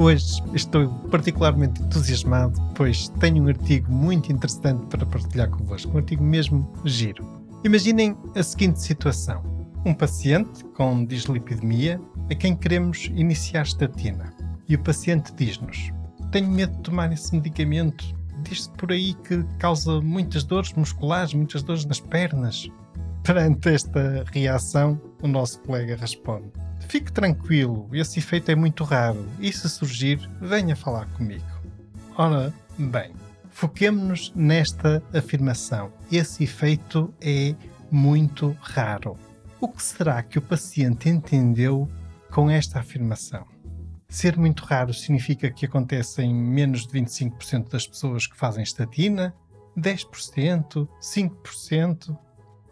Hoje estou particularmente entusiasmado, pois tenho um artigo muito interessante para partilhar convosco, um artigo mesmo giro. Imaginem a seguinte situação: um paciente com dislipidemia a quem queremos iniciar estatina. E o paciente diz-nos: Tenho medo de tomar esse medicamento. Diz-se por aí que causa muitas dores musculares, muitas dores nas pernas. Perante esta reação, o nosso colega responde: Fique tranquilo, esse efeito é muito raro e se surgir, venha falar comigo. Ora, bem, foquemos-nos nesta afirmação. Esse efeito é muito raro. O que será que o paciente entendeu com esta afirmação? Ser muito raro significa que acontece em menos de 25% das pessoas que fazem estatina? 10%? 5%?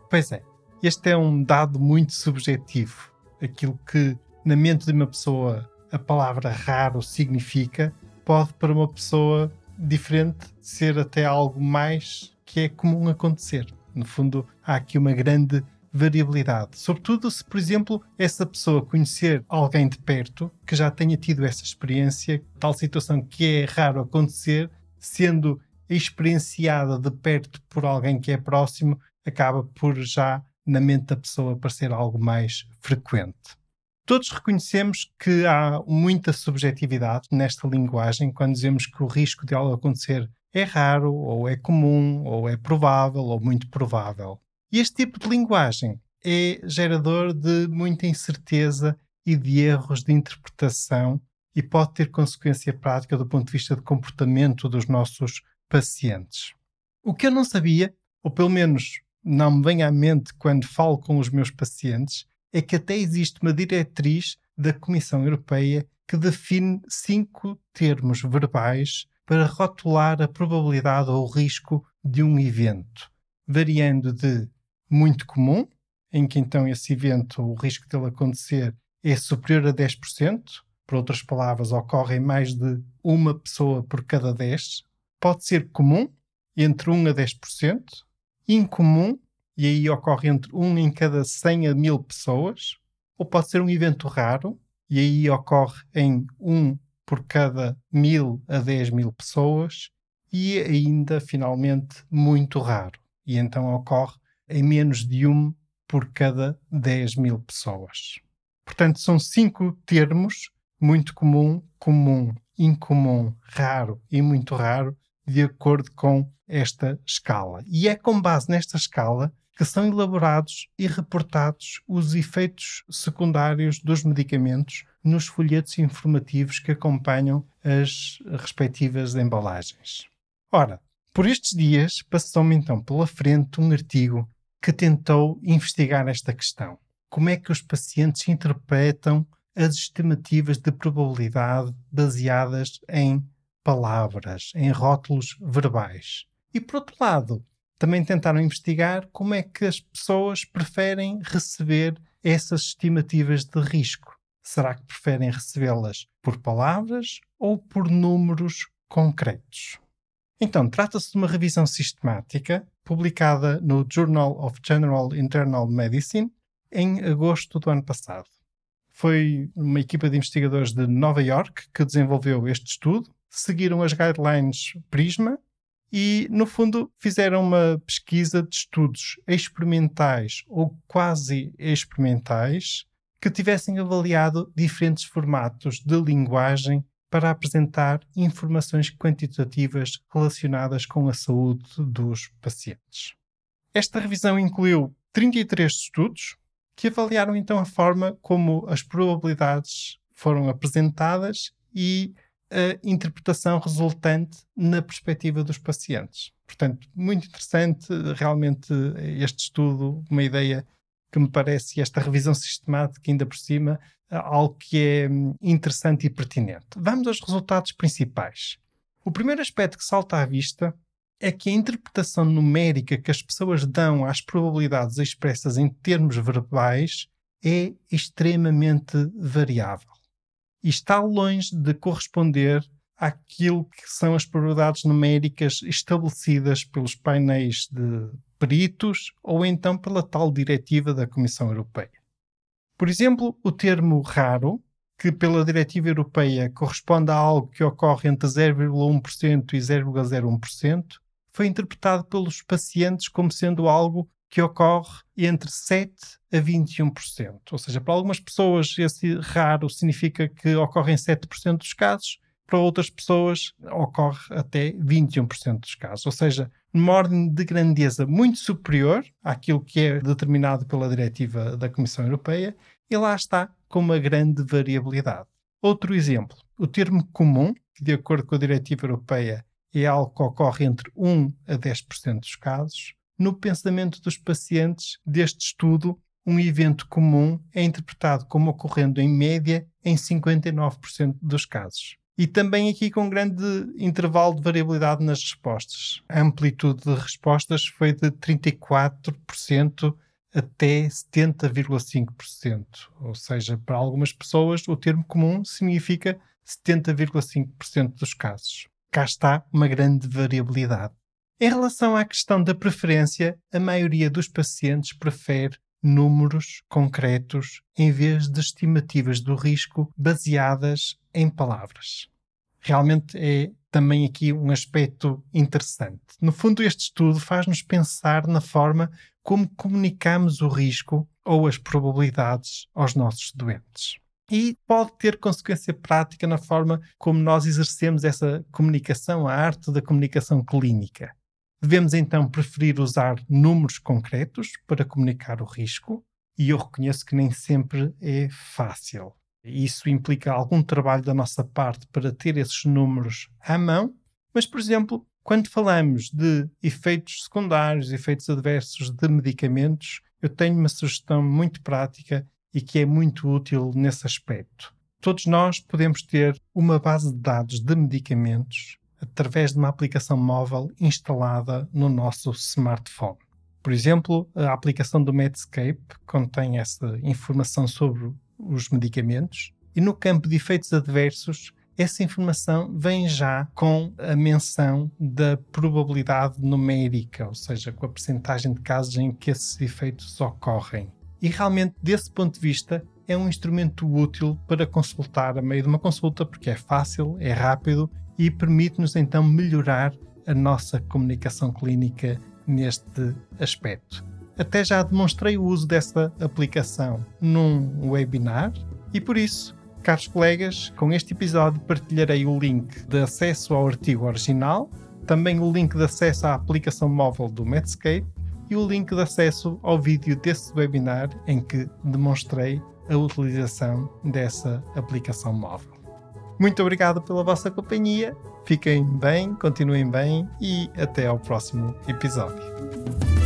Pois é, este é um dado muito subjetivo aquilo que na mente de uma pessoa a palavra raro significa, pode para uma pessoa diferente ser até algo mais que é comum acontecer. No fundo, há aqui uma grande variabilidade. Sobretudo se, por exemplo, essa pessoa conhecer alguém de perto que já tenha tido essa experiência, tal situação que é raro acontecer, sendo experienciada de perto por alguém que é próximo, acaba por já na mente da pessoa para ser algo mais frequente. Todos reconhecemos que há muita subjetividade nesta linguagem quando dizemos que o risco de algo acontecer é raro, ou é comum, ou é provável, ou muito provável. E este tipo de linguagem é gerador de muita incerteza e de erros de interpretação e pode ter consequência prática do ponto de vista de comportamento dos nossos pacientes. O que eu não sabia, ou pelo menos não me vem à mente quando falo com os meus pacientes é que até existe uma diretriz da Comissão Europeia que define cinco termos verbais para rotular a probabilidade ou o risco de um evento, variando de muito comum, em que então esse evento, o risco dele acontecer é superior a 10%, por outras palavras, ocorre em mais de uma pessoa por cada 10, pode ser comum, entre 1 a 10%, incomum, e aí ocorre entre 1 em cada 100 a 1000 pessoas, ou pode ser um evento raro, e aí ocorre em 1 por cada 1000 a 10 mil pessoas, e ainda, finalmente, muito raro. E então ocorre em menos de 1 por cada 10 mil pessoas. Portanto, são cinco termos: muito comum, comum, incomum, raro e muito raro, de acordo com esta escala. E é com base nesta escala que são elaborados e reportados os efeitos secundários dos medicamentos nos folhetos informativos que acompanham as respectivas embalagens. Ora, por estes dias passou-me então pela frente um artigo que tentou investigar esta questão. Como é que os pacientes interpretam as estimativas de probabilidade baseadas em palavras, em rótulos verbais. E por outro lado, também tentaram investigar como é que as pessoas preferem receber essas estimativas de risco. Será que preferem recebê-las por palavras ou por números concretos? Então, trata-se de uma revisão sistemática publicada no Journal of General Internal Medicine em agosto do ano passado. Foi uma equipa de investigadores de Nova York que desenvolveu este estudo seguiram as guidelines Prisma e, no fundo, fizeram uma pesquisa de estudos experimentais ou quase experimentais que tivessem avaliado diferentes formatos de linguagem para apresentar informações quantitativas relacionadas com a saúde dos pacientes. Esta revisão incluiu 33 estudos que avaliaram então a forma como as probabilidades foram apresentadas e a interpretação resultante na perspectiva dos pacientes. Portanto, muito interessante realmente este estudo, uma ideia que me parece, esta revisão sistemática, ainda por cima, algo que é hum, interessante e pertinente. Vamos aos resultados principais. O primeiro aspecto que salta à vista é que a interpretação numérica que as pessoas dão às probabilidades expressas em termos verbais é extremamente variável e está longe de corresponder àquilo que são as probabilidades numéricas estabelecidas pelos painéis de peritos ou então pela tal diretiva da Comissão Europeia. Por exemplo, o termo raro, que pela diretiva europeia corresponde a algo que ocorre entre 0,1% e 0,01%, foi interpretado pelos pacientes como sendo algo que ocorre entre 7 a 21%. Ou seja, para algumas pessoas esse raro significa que ocorre em 7% dos casos, para outras pessoas ocorre até 21% dos casos. Ou seja, numa ordem de grandeza muito superior àquilo que é determinado pela diretiva da Comissão Europeia, e lá está com uma grande variabilidade. Outro exemplo, o termo comum, que de acordo com a diretiva europeia é algo que ocorre entre 1 a 10% dos casos, no pensamento dos pacientes deste estudo, um evento comum é interpretado como ocorrendo em média em 59% dos casos. E também aqui com grande intervalo de variabilidade nas respostas. A amplitude de respostas foi de 34% até 70,5%. Ou seja, para algumas pessoas, o termo comum significa 70,5% dos casos. Cá está uma grande variabilidade. Em relação à questão da preferência, a maioria dos pacientes prefere números concretos em vez de estimativas do risco baseadas em palavras. Realmente é também aqui um aspecto interessante. No fundo, este estudo faz-nos pensar na forma como comunicamos o risco ou as probabilidades aos nossos doentes. E pode ter consequência prática na forma como nós exercemos essa comunicação, a arte da comunicação clínica. Devemos então preferir usar números concretos para comunicar o risco, e eu reconheço que nem sempre é fácil. Isso implica algum trabalho da nossa parte para ter esses números à mão, mas, por exemplo, quando falamos de efeitos secundários, efeitos adversos de medicamentos, eu tenho uma sugestão muito prática e que é muito útil nesse aspecto. Todos nós podemos ter uma base de dados de medicamentos através de uma aplicação móvel instalada no nosso smartphone. Por exemplo, a aplicação do Medscape contém essa informação sobre os medicamentos e no campo de efeitos adversos essa informação vem já com a menção da probabilidade numérica, ou seja, com a percentagem de casos em que esses efeitos ocorrem. E realmente, desse ponto de vista, é um instrumento útil para consultar a meio de uma consulta, porque é fácil, é rápido e permite-nos então melhorar a nossa comunicação clínica neste aspecto. Até já demonstrei o uso dessa aplicação num webinar e por isso, caros colegas, com este episódio partilharei o link de acesso ao artigo original, também o link de acesso à aplicação móvel do Medscape e o link de acesso ao vídeo desse webinar em que demonstrei a utilização dessa aplicação móvel. Muito obrigado pela vossa companhia. Fiquem bem, continuem bem e até ao próximo episódio.